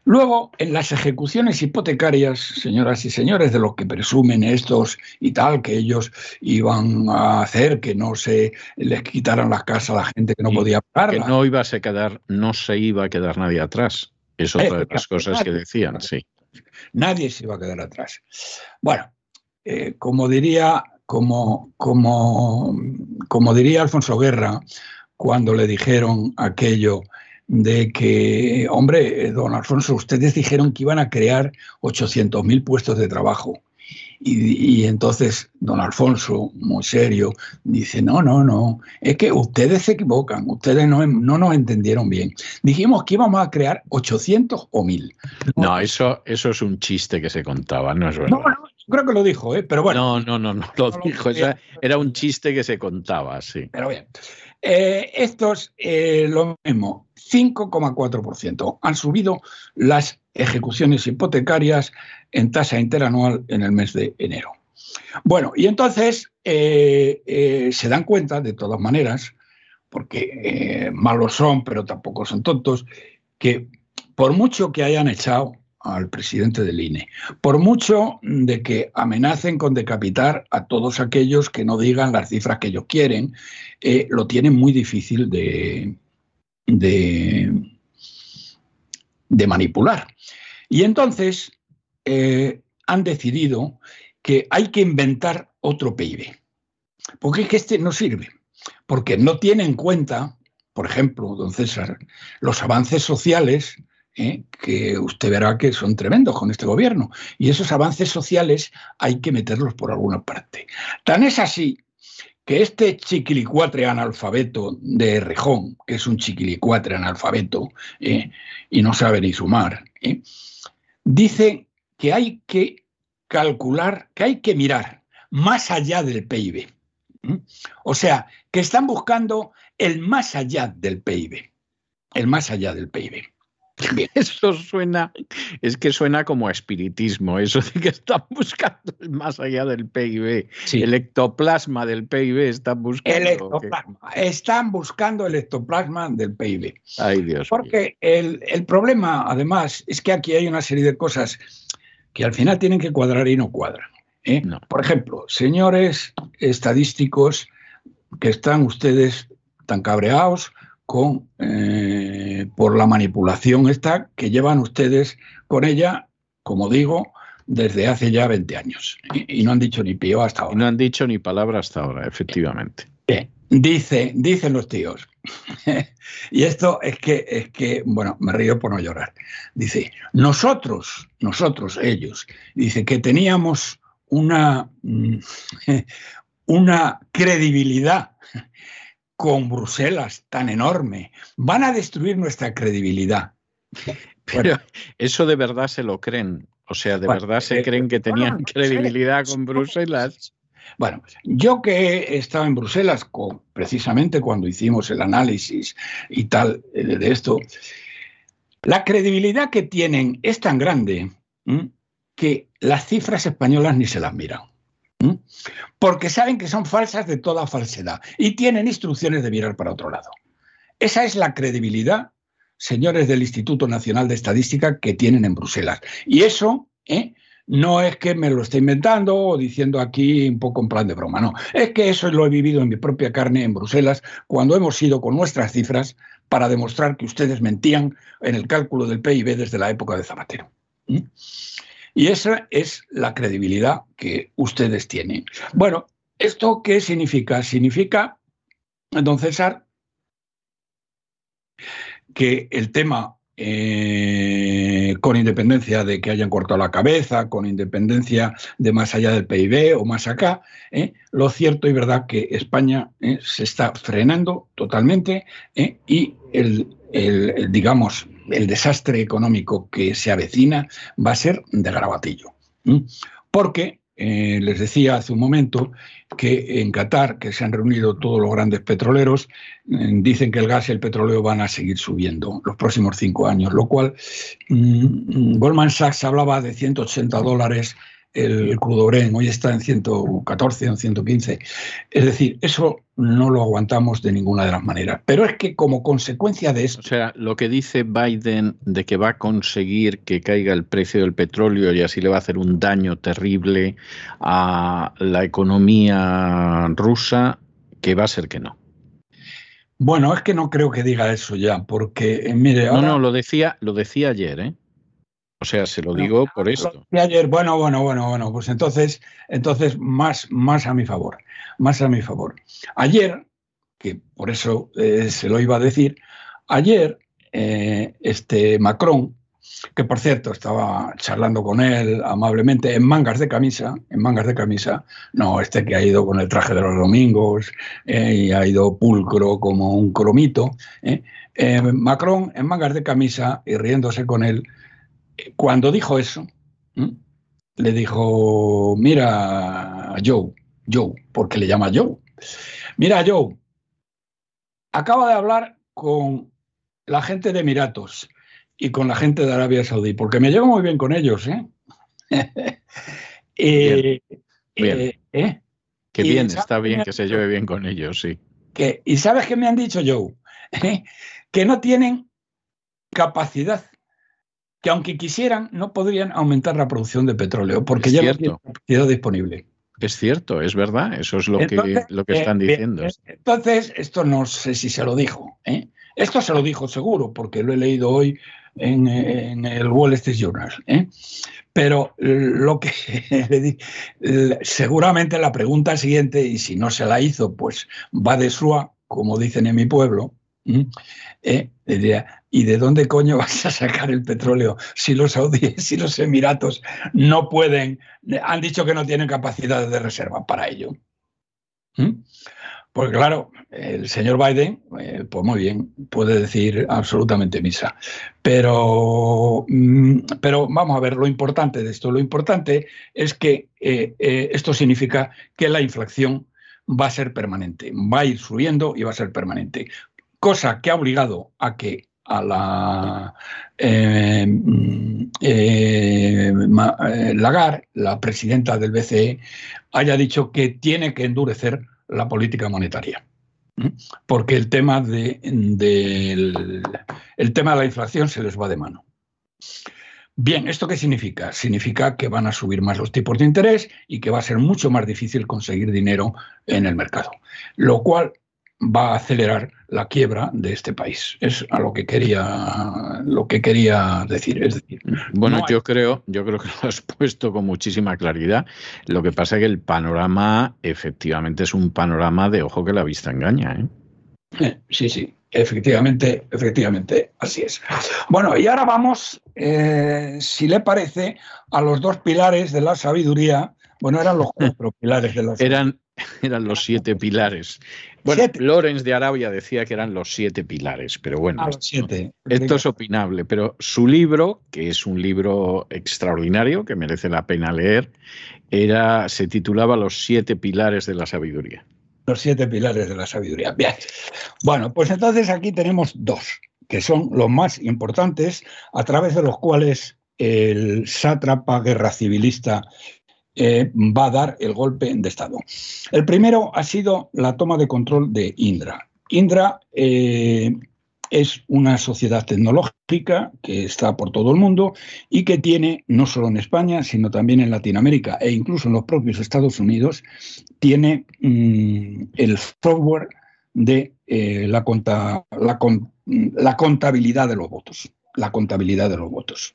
Luego, en las ejecuciones hipotecarias, señoras y señores, de lo que presumen estos y tal, que ellos iban a hacer, que no se les quitaran las casas a la gente que no podía pagar. Que no iba a se quedar, no se iba a quedar nadie atrás. Es otra de las cosas que decían, sí. Nadie se iba a quedar atrás. Bueno, eh, como diría, como, como, como diría Alfonso Guerra, cuando le dijeron aquello de que, hombre, don Alfonso, ustedes dijeron que iban a crear 800.000 puestos de trabajo. Y, entonces don Alfonso, muy serio, dice, no, no, no, es que ustedes se equivocan, ustedes no, no nos entendieron bien. Dijimos que íbamos a crear 800 o 1000. No, eso, eso es un chiste que se contaba, no es verdad. No, no, creo que lo dijo, ¿eh? pero bueno. No, no, no, no lo dijo, era un chiste que se contaba, sí. Pero bien. Eh, estos, eh, lo mismo, 5,4%. Han subido las ejecuciones hipotecarias en tasa interanual en el mes de enero. Bueno, y entonces eh, se dan cuenta, de todas maneras, porque malos son, pero tampoco son tontos, que por mucho que hayan echado al presidente del INE, por mucho de que amenacen con decapitar a todos aquellos que no digan las cifras que ellos quieren, eh, lo tienen muy difícil de, de, manipular. Y entonces eh, han decidido que hay que inventar otro PIB, porque es que este no sirve, porque no tiene en cuenta, por ejemplo, don César, los avances sociales ¿eh? que usted verá que son tremendos con este gobierno. Y esos avances sociales hay que meterlos por alguna parte. Tan es así que este chiquilicuatre analfabeto de Rejón, que es un chiquilicuatre analfabeto ¿eh? y no sabe ni sumar, ¿eh? dice que hay que calcular, que hay que mirar más allá del PIB. O sea, que están buscando el más allá del PIB, el más allá del PIB. Eso suena, es que suena como espiritismo, eso de que están buscando más allá del PIB. El ectoplasma del PIB están buscando. El ectoplasma. Están buscando el ectoplasma del PIB. Ay, Dios. Porque el, problema, además, es que aquí hay una serie de cosas que al final tienen que cuadrar y no cuadran. ¿eh? Por ejemplo, señores estadísticos que están ustedes tan cabreados con, eh, por la manipulación esta que llevan ustedes con ella, como digo, desde hace ya 20 años. Y, no han dicho ni pío hasta ahora. no han dicho ni palabra hasta ahora, efectivamente. dice, dicen los tíos. y esto es que, es que, bueno, me río por no llorar. Dice, nosotros, nosotros, ellos, dice que teníamos una, una credibilidad con Bruselas tan enorme. Van a destruir nuestra credibilidad. Pero eso de verdad se lo creen. O sea, de verdad se eh, creen que tenían credibilidad con Bruselas. Bueno, yo que he estado en Bruselas con, precisamente cuando hicimos el análisis y tal eh, de esto, la credibilidad que tienen es tan grande que las cifras españolas ni se las miran. Porque saben que son falsas de toda falsedad y tienen instrucciones de mirar para otro lado. Esa es la credibilidad, señores del Instituto Nacional de Estadística, que tienen en Bruselas. Y eso ¿eh? no es que me lo esté inventando o diciendo aquí un poco en plan de broma, no. Es que eso lo he vivido en mi propia carne en Bruselas cuando hemos ido con nuestras cifras para demostrar que ustedes mentían en el cálculo del PIB desde la época de Zapatero. Y esa es la credibilidad que ustedes tienen. Bueno, ¿esto qué significa? Significa don César, que el tema, eh, con independencia de que hayan cortado la cabeza, con independencia de más allá del PIB o más acá, eh, lo cierto y verdad que España eh, se está frenando totalmente y el, digamos, el desastre económico que se avecina va a ser de grabatillo. Porque eh, les decía hace un momento que en Qatar, que se han reunido todos los grandes petroleros, eh, dicen que el gas y el petróleo van a seguir subiendo los próximos cinco años, lo cual mm, Goldman Sachs hablaba de 180 dólares el crudo Bren, hoy está en 114 o en 115. Es decir, eso no lo aguantamos de ninguna de las maneras. Pero es que como consecuencia de eso... O sea, lo que dice Biden de que va a conseguir que caiga el precio del petróleo y así le va a hacer un daño terrible a la economía rusa, que va a ser que no. Bueno, es que no creo que diga eso ya, porque eh, mire. No, no, lo decía, lo decía ayer, ¿eh? O sea, se lo digo por esto. Ayer, bueno, bueno, bueno, bueno, pues entonces, entonces más, más a mi favor, más a mi favor. Ayer, que por eso eh, se lo iba a decir, ayer eh, este Macron, que por cierto estaba charlando con él amablemente en mangas de camisa, en mangas de camisa, no este que ha ido con el traje de los domingos eh, y ha ido pulcro como un cromito, Macron en mangas de camisa y riéndose con él, cuando dijo eso, le dijo, mira, Joe, Joe, porque le llama Joe, mira, Joe, acaba de hablar con la gente de Emiratos y con la gente de Arabia Saudí, porque me llevo muy bien con ellos, ¿eh? eh, bien. ¿eh? Que bien, está bien que se lleve bien con ellos, sí. Que, ¿Y sabes qué me han dicho, Joe? que no tienen capacidad que aunque quisieran, no podrían aumentar la producción de petróleo, porque ya no tienen capacidad disponible. Es cierto, es verdad, eso es lo que, lo que están eh, diciendo. entonces, esto no sé si se lo dijo. ¿eh? Esto se lo dijo seguro, porque lo he leído hoy en, el Wall Street Journal. ¿eh? Pero lo que seguramente la pregunta siguiente, y si no se la hizo, pues va de sua, como dicen en mi pueblo, ¿eh? ¿y de dónde coño vas a sacar el petróleo si los saudíes y los emiratos no pueden, han dicho que no tienen capacidad de reserva para ello? ¿Mm? Pues claro, el señor Biden, eh, pues muy bien, puede decir absolutamente misa. Pero, mm, pero vamos a ver, lo importante de esto, lo importante es que eh, esto significa que la inflación va a ser permanente, va a ir subiendo y va a ser permanente cosa que ha obligado a que a la eh, eh, eh, Lagarde, la presidenta del BCE, haya dicho que tiene que endurecer la política monetaria. Porque el tema de, el tema de la inflación se les va de mano. Bien, ¿esto qué significa? Significa que van a subir más los tipos de interés y que va a ser mucho más difícil conseguir dinero en el mercado. Lo cual va a acelerar la quiebra de este país. Es a lo que quería, lo que quería decir. Es decir, bueno, yo creo, yo creo que lo has puesto con muchísima claridad. Lo que pasa es que el panorama efectivamente es un panorama de ojo que la vista engaña. ¿eh? eh sí, sí, efectivamente, efectivamente, así es. Bueno, y ahora vamos, eh, si le parece, a los dos pilares de la sabiduría. Bueno, eran los cuatro pilares de la. Eran, eran los siete pilares. Bueno, Lorenz de Arabia decía que eran los siete pilares, pero bueno, ah, esto, es opinable, pero su libro, que es un libro extraordinario que merece la pena leer, era, se titulaba Los siete pilares de la sabiduría. Los siete pilares de la sabiduría. Bien. Bueno, pues entonces aquí tenemos dos, que son los más importantes, a través de los cuales el sátrapa guerra civilista eh, va a dar el golpe de Estado. El primero ha sido la toma de control de Indra. Indra eh, es una sociedad tecnológica que está por todo el mundo y que tiene, no solo en España, sino también en Latinoamérica e incluso en los propios Estados Unidos, tiene mm, el software de eh, la, la, contabilidad de los votos. La contabilidad de los votos.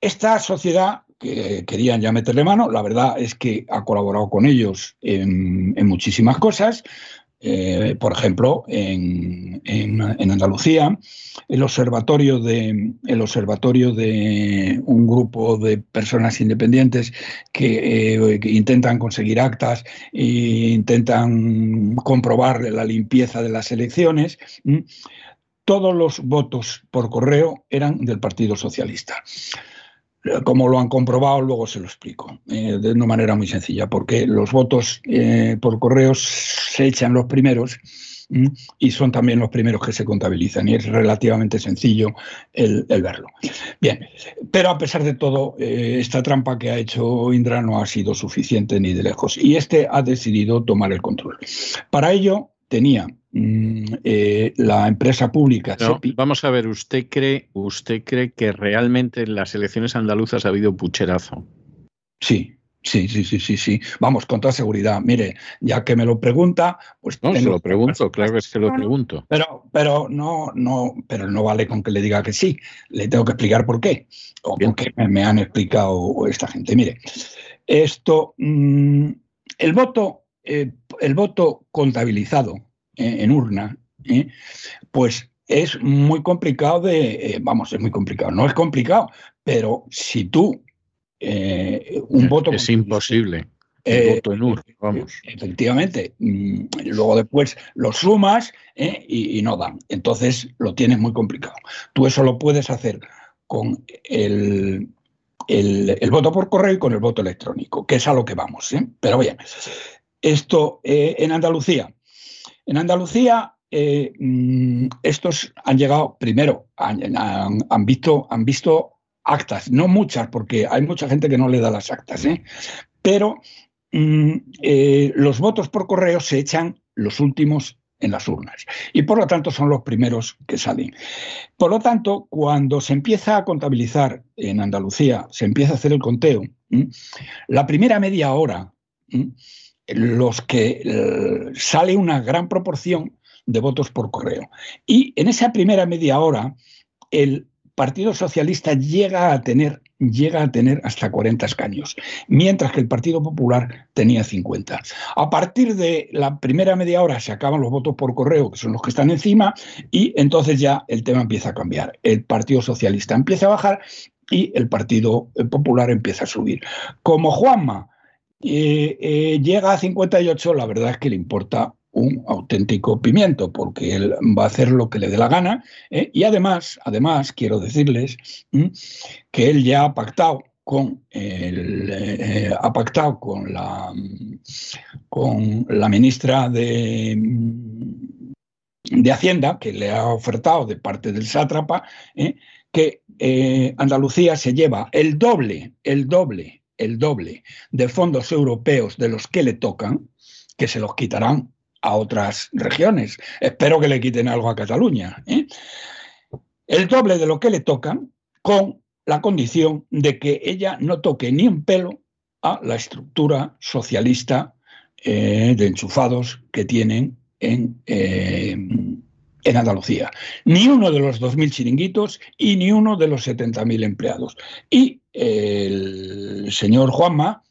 Esta sociedad que querían ya meterle mano. La verdad es que ha colaborado con ellos en, muchísimas cosas. Eh, por ejemplo, en, Andalucía, el observatorio, de, el observatorio de un grupo de personas independientes que, eh, intentan conseguir actas e intentan comprobar la limpieza de las elecciones. Todos los votos por correo eran del Partido Socialista. Como lo han comprobado, luego se lo explico eh, de una manera muy sencilla, porque los votos eh, por correo se echan los primeros y son también los primeros que se contabilizan y es relativamente sencillo el, verlo. Bien, pero a pesar de todo, eh, esta trampa que ha hecho Indra no ha sido suficiente ni de lejos y este ha decidido tomar el control. Para ello tenía Mm, eh, la empresa pública. vamos a ver, ¿usted cree, ¿usted cree que realmente en las elecciones andaluzas ha habido pucherazo? Sí, Sí, sí, sí, sí, sí. Vamos, con toda seguridad. Mire, ya que me lo pregunta, pues. No, se lo pregunto, claro que es que lo pregunto. Pero, pero no, no, pero no vale con que le diga que sí. Le tengo que explicar por qué. O por qué me, han explicado esta gente. Mire, esto, mm, el voto, eh, el voto contabilizado eh, en urna, ¿eh? pues es muy complicado de, vamos, es muy complicado, no es complicado, pero si tú un voto... Es imposible. El voto en urna, vamos. Efectivamente. Mm, luego después lo sumas y, no dan. Entonces lo tienes muy complicado. Tú eso lo puedes hacer con el, el, voto por correo y con el voto electrónico, que es a lo que vamos. Pero bien, esto en Andalucía en Andalucía, eh, mm, estos han llegado, primero, han, visto, han visto actas, no muchas, porque hay mucha gente que no le da las actas, ¿eh? pero mm, eh, los votos por correo se echan los últimos en las urnas y por lo tanto son los primeros que salen. Por lo tanto, cuando se empieza a contabilizar en Andalucía, se empieza a hacer el conteo, la primera media hora los que eh, sale una gran proporción de votos por correo. Y en esa primera media hora, el Partido Socialista llega a tener, llega a tener hasta 40 escaños, mientras que el Partido Popular tenía 50. A partir de la primera media hora se acaban los votos por correo, que son los que están encima, y entonces ya el tema empieza a cambiar. El Partido Socialista empieza a bajar y el Partido Popular empieza a subir. Como Juanma eh, llega a 58, la verdad es que le importa un auténtico pimiento, porque él va a hacer lo que le dé la gana. ¿eh? Y además, además, quiero decirles que él ya ha pactado con eh, ha pactado con la con la ministra de, de Hacienda, que le ha ofertado de parte del sátrapa, que Andalucía se lleva el doble, el doble el doble de fondos europeos de los que le tocan, que se los quitarán a otras regiones. Espero que le quiten algo a Cataluña. ¿eh? El doble de lo que le tocan con la condición de que ella no toque ni un pelo a la estructura socialista eh, de enchufados que tienen en, eh, en Andalucía. Ni uno de los 2.000 chiringuitos y ni uno de los 70.000 empleados. Y el señor Juanma,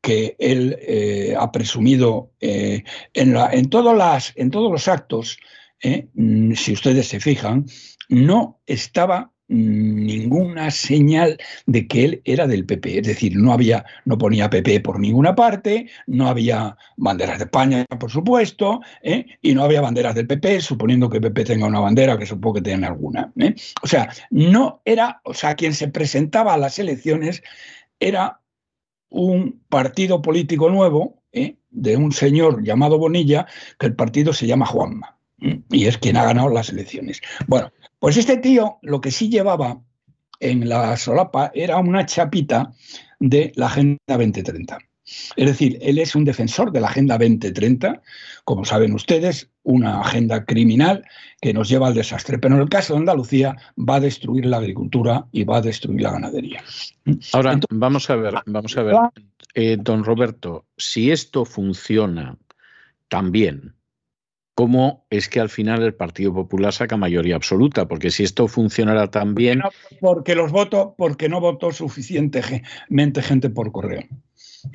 que él eh, ha presumido eh, en, en, las, todos los actos, eh, mm, si ustedes se fijan, no estaba ninguna señal de que él era del PP, es decir, no había, no ponía PP por ninguna parte, no había banderas de España, por supuesto, ¿eh? y no había banderas del PP, suponiendo que PP tenga una bandera, que supongo que tiene alguna. ¿eh? O sea, no era, o sea, quien se presentaba a las elecciones era un partido político nuevo ¿eh? de un señor llamado Bonilla, que el partido se llama Juanma. Y es quien ha ganado las elecciones. Bueno, pues este tío lo que sí llevaba en la solapa era una chapita de la Agenda 2030. Es decir, él es un defensor de la Agenda 2030, como saben ustedes, una agenda criminal que nos lleva al desastre. Pero en el caso de Andalucía va a destruir la agricultura y va a destruir la ganadería. Ahora, vamos a ver, vamos a ver, eh, don Roberto, si esto funciona tan bien cómo es que al final el Partido Popular saca mayoría absoluta, porque si esto funcionara tan bien... porque los votos, porque no votó suficientemente gente por correo.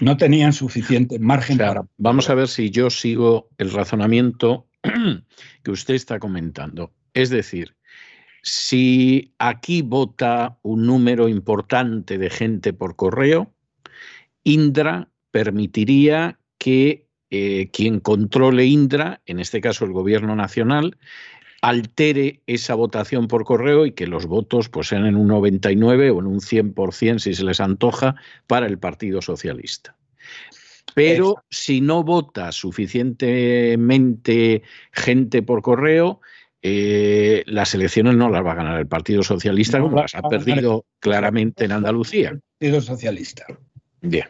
No tenían suficiente margen para... Vamos a ver si yo sigo el razonamiento que usted está comentando. Es decir, si aquí vota un número importante de gente por correo, Indra permitiría que eh, quien controle Indra, en este caso el gobierno nacional, altere esa votación por correo y que los votos pues, sean en un 99 o en un 100% si se les antoja para el Partido Socialista. Pero si no vota suficientemente gente por correo, eh, las elecciones no las va a ganar el Partido Socialista, como las ha perdido claramente en Andalucía. El Partido Socialista. Bien.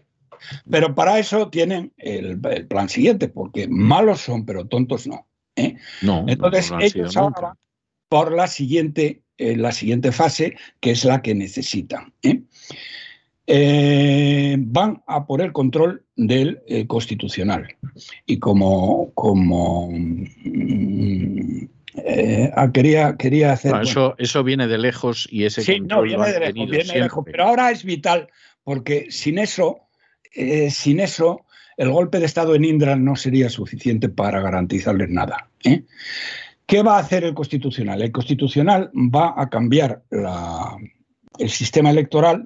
Pero para eso tienen el, plan siguiente, porque malos son, pero tontos no. ¿eh? No. Entonces ellos ahora van por la siguiente, eh, la siguiente fase, que es la que necesitan. ¿eh? van a por el control del constitucional. Y como, como mm, ah, quería, quería hacer. eso, eso viene de lejos y ese sí, no, viene de lejos, viene de lejos, pero ahora es vital porque sin eso eh, sin eso, el golpe de Estado en Indra no sería suficiente para garantizarles nada. ¿eh? ¿Qué va a hacer el Constitucional? El Constitucional va a cambiar el sistema electoral,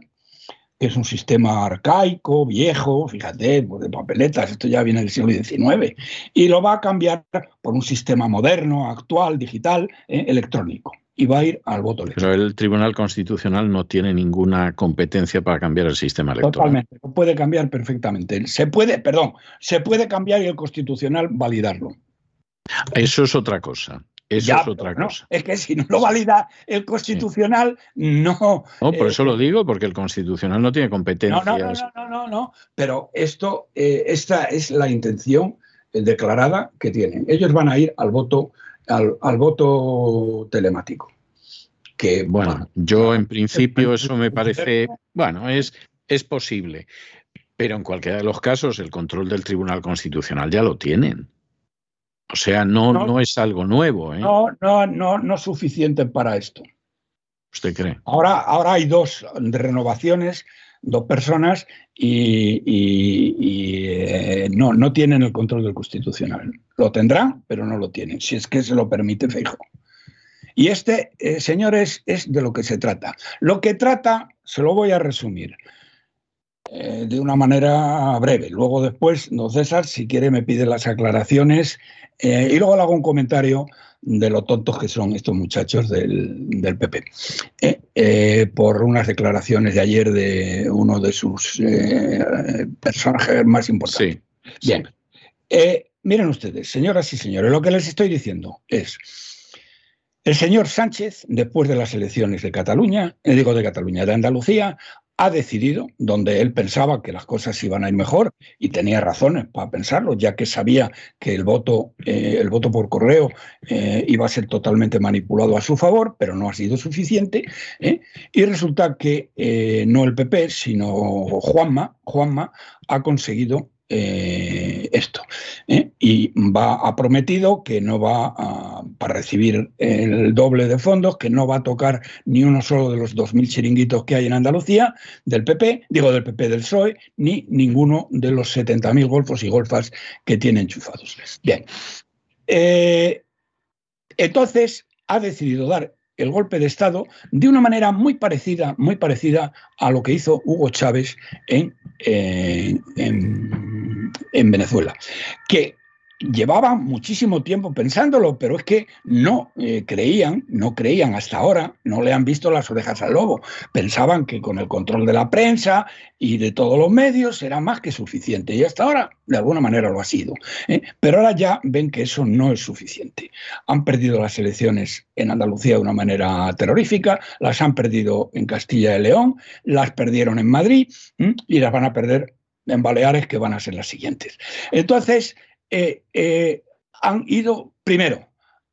que es un sistema arcaico, viejo, fíjate, pues de papeletas, esto ya viene del siglo XIX, y lo va a cambiar por un sistema moderno, actual, digital, ¿eh? electrónico y va a ir al voto electrónico. Pero el Tribunal Constitucional no tiene ninguna competencia para cambiar el sistema electoral. Totalmente, lo puede cambiar perfectamente. Se puede, perdón, se puede cambiar y el Constitucional validarlo. Eso es otra cosa. Eso es otra cosa. Es que si no lo valida el Constitucional, no. No, por eso lo eh, digo, porque el Constitucional no tiene competencia. No, no, no, no, no, Pero esto, eh, esta es la intención declarada que tienen. Ellos van a ir al voto al, voto telemático. Que, bueno, yo en principio eso me parece, bueno, es, es posible, pero en cualquiera de los casos el control del Tribunal Constitucional ya lo tienen. O sea, no, no, es algo nuevo. ¿eh? No, no, no, no es suficiente para esto. ¿Usted cree? Ahora, ahora hay dos renovaciones dos personas y, eh, no, no tienen el control del constitucional. Lo tendrán, pero no lo tienen, si es que se lo permite Feijo. Y este, eh, señores, es de lo que se trata. Lo que trata, se lo voy a resumir eh, de una manera breve. Luego después, don César, si quiere, me pide las aclaraciones y luego le hago un comentario de lo tontos que son estos muchachos del, PP. Eh, eh, por unas declaraciones de ayer de uno de sus eh, personajes más importantes. Bien. miren ustedes, señoras y señores, lo que les estoy diciendo es. El señor Sánchez, después de las elecciones de Cataluña, digo de Cataluña, de Andalucía, ha decidido, donde él pensaba que las cosas iban a ir mejor, y tenía razones para pensarlo, ya que sabía que el voto, eh, el voto por correo eh, iba a ser totalmente manipulado a su favor, pero no ha sido suficiente. ¿eh? Y resulta que no el PP, sino Juanma, Juanma ha conseguido eh, esto. ¿eh? Y va ha prometido que no va a, para recibir el doble de fondos, que no va a tocar ni uno solo de los 2.000 chiringuitos que hay en Andalucía del PP, digo del PP del PSOE, ni ninguno de los 70.000 golfos y golfas que tiene enchufados. Bien. Eh, entonces ha decidido dar el golpe de Estado de una manera muy parecida, muy parecida a lo que hizo Hugo Chávez en, Venezuela, que llevaban muchísimo tiempo pensándolo, pero es que no eh, creían, no creían hasta ahora, no le han visto las orejas al lobo. Pensaban que con el control de la prensa y de todos los medios era más que suficiente. Y hasta ahora, de alguna manera, lo ha sido. ¿eh? Pero ahora ya ven que eso no es suficiente. Han perdido las elecciones en Andalucía de una manera terrorífica, las han perdido en Castilla y León, las perdieron en Madrid y las van a perder en Baleares, que van a ser las siguientes. Entonces, eh, eh, han ido, primero,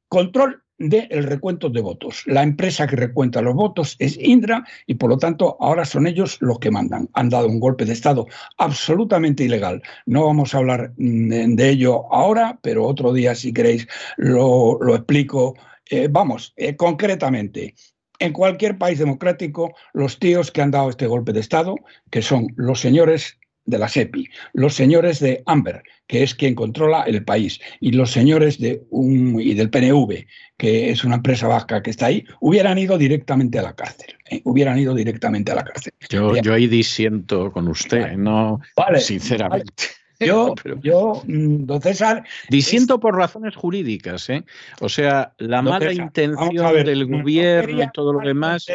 control del recuento de votos. La empresa que recuenta los votos es Indra y por lo tanto ahora son ellos los que mandan. Han dado un golpe de Estado absolutamente ilegal. No vamos a hablar mm, de ello ahora, pero otro día si queréis lo, explico. Eh, vamos, concretamente, en cualquier país democrático, los tíos que han dado este golpe de Estado, que son los señores de la SEPI, los señores de Amber, que es quien controla el país, y los señores de un, y del PNV, que es una empresa vasca que está ahí, hubieran ido directamente a la cárcel. ¿eh? Hubieran ido directamente a la cárcel. Yo, yo ahí disiento con usted, no sinceramente. Yo, yo, don César. Disiento por razones jurídicas, ¿eh? O sea, la mala intención del gobierno y todo lo demás.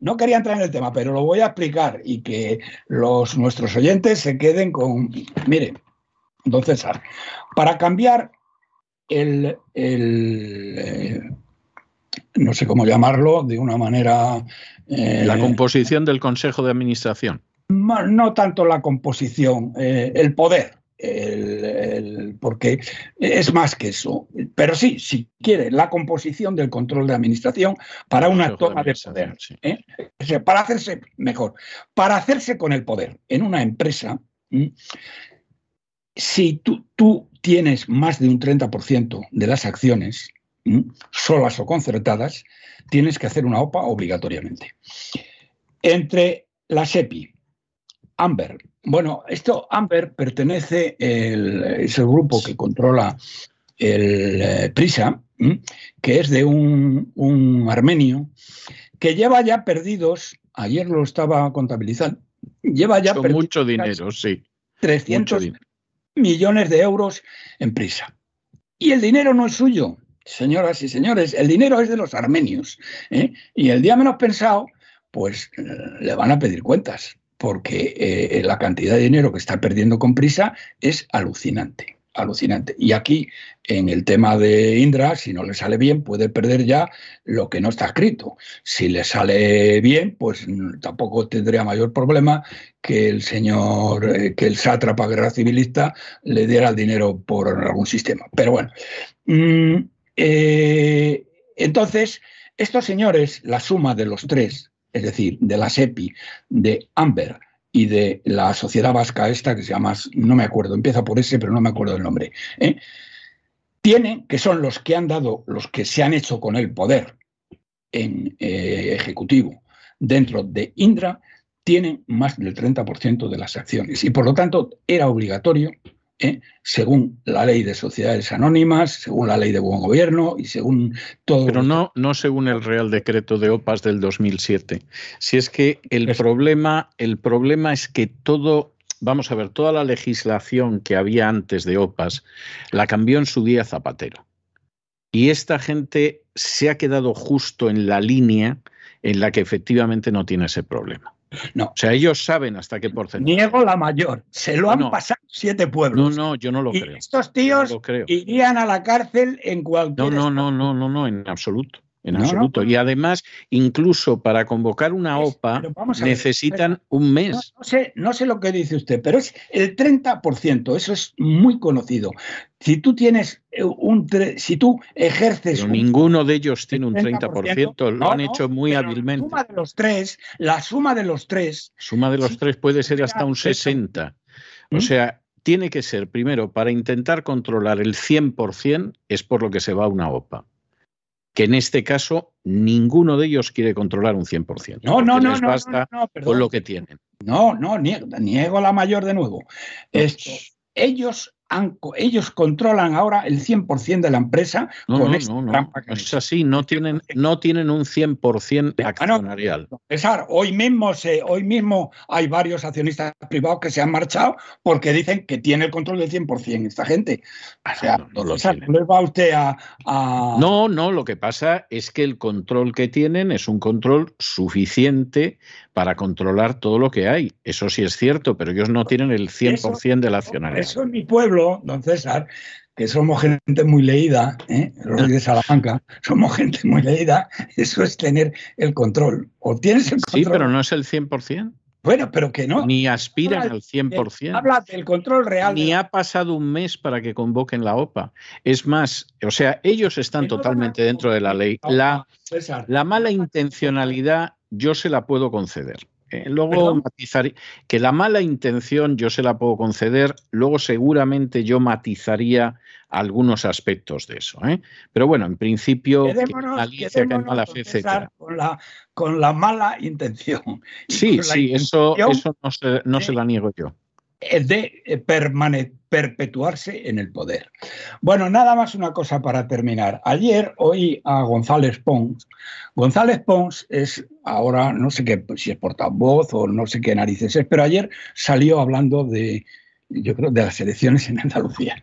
No quería entrar en el tema, pero lo voy a explicar y que los, nuestros oyentes se queden con. Mire, don César, para cambiar el. Eh, no sé cómo llamarlo, de una manera. Eh, la composición del Consejo de Administración. No, tanto la composición, eh, el poder el, porque es más que eso. Pero sí, si quiere, la composición del control de administración para una toma de, poder. ¿eh? para hacerse mejor, para hacerse con el poder en una empresa, si tú, tú, tienes más de un 30% de las acciones, solas o concertadas, tienes que hacer una OPA obligatoriamente. Entre la SEPI, Amber bueno, esto, Amber, pertenece, es el grupo que controla el eh, Prisa, que es de un, armenio, que lleva ya perdidos, ayer lo estaba contabilizando, lleva ya perdidos. mucho dinero, sí. 300 millones de euros en Prisa. Y el dinero no es suyo, señoras y señores, el dinero es de los armenios. ¿eh? Y el día menos pensado, pues eh, le van a pedir cuentas porque eh, la cantidad de dinero que está perdiendo con prisa es alucinante, alucinante. Y aquí, en el tema de Indra, si no le sale bien, puede perder ya lo que no está escrito. Si le sale bien, pues mm, tampoco tendría mayor problema que el señor, eh, que el sátrapa guerra civilista le diera el dinero por algún sistema. Pero bueno, mm, eh, entonces, estos señores, la suma de los tres, es decir, de la SEPI, de Amber y de la sociedad vasca esta que se llama, no me acuerdo, empieza por ese, pero no me acuerdo el nombre, ¿eh? tienen, que son los que han dado, los que se han hecho con el poder en eh, ejecutivo dentro de Indra, tienen más del 30% de las acciones y por lo tanto era obligatorio ¿eh? según la ley de sociedades anónimas, según la ley de buen gobierno y según todo. Pero no, no según el Real Decreto de OPAS del 2007. Si es que el problema, el problema es que todo vamos a ver, toda la legislación que había antes de OPAS la cambió en su día Zapatero. Y esta gente se ha quedado justo en la línea en la que efectivamente no tiene ese problema. No. O sea, ellos saben hasta qué porcentaje. Niego la mayor. Se lo han pasado siete pueblos. No, no, yo no lo creo. Estos tíos irían a la cárcel en cualquier. No, no, no, no, no, no, en absoluto en absoluto. y además, incluso para convocar una OPA necesitan un mes. No, sé, no sé lo que dice usted, pero es el 30%, eso es muy conocido. Si tú tienes eh, un si tú ejerces ninguno de ellos tiene un 30%, lo han hecho muy hábilmente. La suma de los tres, la suma de los tres, suma de los tres puede ser hasta un 60. O ¿Mm? sea, tiene que ser primero para intentar controlar el 100% es por lo que se va a una OPA que en este caso ninguno de ellos quiere controlar un 100%. No, no, no, les basta con lo que tienen. No, no, niego, niego la mayor de nuevo. Esto, ellos ellos controlan ahora el 100% de la empresa no, con no, no. Es así, no tienen, no tienen un 100% accionarial. César, hoy mismo, se, hoy mismo hay varios accionistas privados que se han marchado porque dicen que tiene el control del 100% esta gente. O sea, no, lo va usted a, a... No, no, lo que pasa es que el control que tienen es un control suficiente para controlar todo lo que hay. Eso sí es cierto, pero ellos no tienen el 100% de la accionarial. Eso en mi pueblo, don César, que somos gente muy leída, ¿eh? los de Salamanca, somos gente muy leída, eso es tener el control. O tienes el control. Sí, pero no es el 100%. Bueno, pero que no. Ni aspiran al 100%. Habla del control real. Ni ha pasado un mes para que convoquen la OPA. Es más, o sea, ellos están totalmente dentro de la ley. La, la mala intencionalidad yo se la puedo conceder. Eh, luego matizar que la mala intención yo se la puedo conceder, luego seguramente yo matizaría algunos aspectos de eso. ¿eh? Pero bueno, en principio, que mala fe, etcétera. Con la, con la mala intención. Sí, sí, eso, eso no, se, no se la niego yo de eh, perpetuarse en el poder. Bueno, nada más una cosa para terminar. Ayer oí a González Pons. González Pons es ahora, no sé qué, si es portavoz o no sé qué narices es, pero ayer salió hablando de, yo creo, de las elecciones en Andalucía.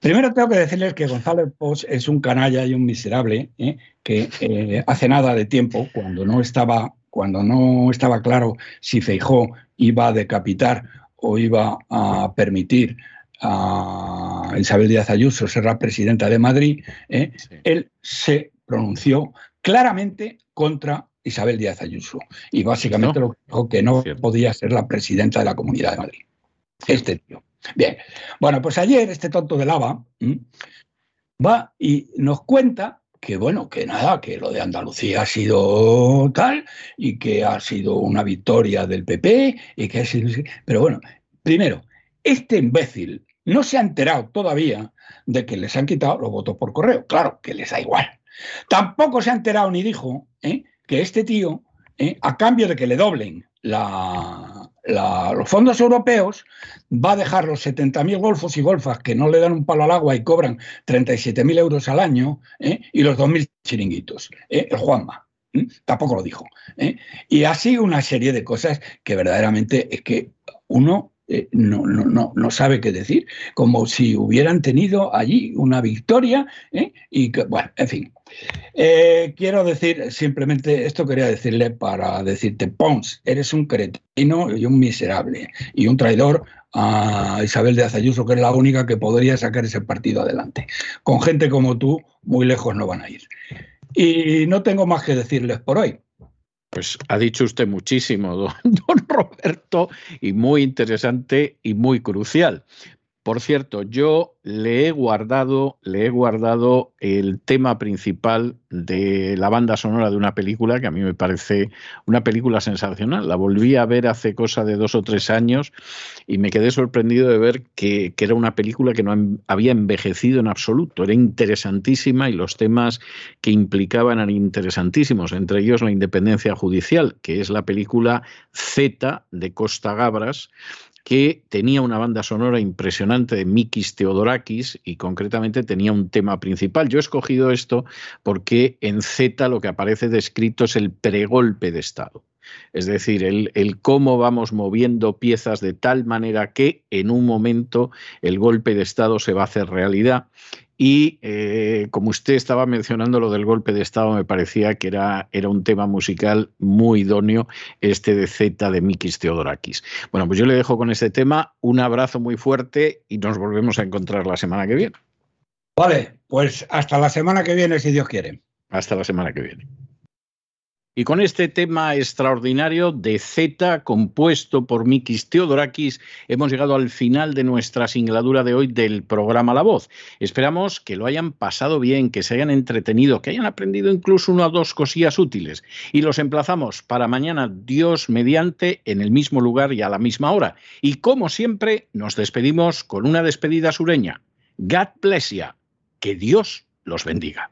Primero tengo que decirles que González Pons es un canalla y un miserable ¿eh? que eh, hace nada de tiempo, cuando no estaba, cuando no estaba claro si Feijó iba a decapitar o iba a permitir a Isabel Díaz Ayuso ser la presidenta de Madrid, ¿eh? él se pronunció claramente contra Isabel Díaz Ayuso. Y básicamente lo dijo que no podía ser la presidenta de la Comunidad de Madrid. Este tío. Bien, bueno, pues ayer este tonto de lava va y nos cuenta que bueno, que nada, que lo de Andalucía ha sido tal y que ha sido una victoria del PP y que ha sido... Pero bueno, primero, este imbécil no se ha enterado todavía de que les han quitado los votos por correo. Claro, que les da igual. Tampoco se ha enterado ni dijo ¿eh? que este tío, ¿eh? a cambio de que le doblen la, los fondos europeos, va a dejar los 70.000 golfos y golfas que no le dan un palo al agua y cobran 37.000 euros al año ¿eh? y los 2.000 chiringuitos. ¿eh? El Juanma. Tampoco lo dijo. ¿eh? Y así una serie de cosas que verdaderamente es que uno no, no, no, no, sabe qué decir, como si hubieran tenido allí una victoria y que, bueno, en fin. Eh, quiero decir, simplemente esto quería decirle para decirte, Pons, eres un cretino y un miserable y un traidor a Isabel de Azayuso, que es la única que podría sacar ese partido adelante. Con gente como tú, muy lejos no van a ir. Y no tengo más que decirles por hoy. Pues ha dicho usted muchísimo, don Roberto, y muy interesante y muy crucial. Por cierto, yo le he guardado, le he guardado el tema principal de la banda sonora de una película que a mí me parece una película sensacional. La volví a ver hace cosa de dos o tres años y me quedé sorprendido de ver que, que era una película que no había envejecido en absoluto. Era interesantísima y los temas que implicaban eran interesantísimos, entre ellos la independencia judicial, que es la película Z de Costa Gabras que tenía una banda sonora impresionante de Mikis Theodorakis y concretamente tenía un tema principal. Yo he escogido esto porque en Z lo que aparece descrito es el pregolpe de Estado. Es decir, el, el, cómo vamos moviendo piezas de tal manera que en un momento el golpe de Estado se va a hacer realidad y eh, como usted estaba mencionando lo del golpe de Estado, me parecía que era, era un tema musical muy idóneo, este de Z de Mikis Theodorakis. Bueno, pues yo le dejo con este tema, un abrazo muy fuerte y nos volvemos a encontrar la semana que viene. Vale, pues hasta la semana que viene, si Dios quiere. Hasta la semana que viene. Y con este tema extraordinario de Z, compuesto por Mikis Theodorakis, hemos llegado al final de nuestra singladura de hoy del programa La Voz. Esperamos que lo hayan pasado bien, que se hayan entretenido, que hayan aprendido incluso una o dos cosillas útiles. Y los emplazamos para mañana, Dios mediante, en el mismo lugar y a la misma hora. Y como siempre, nos despedimos con una despedida sureña. God bless. Que Dios los bendiga.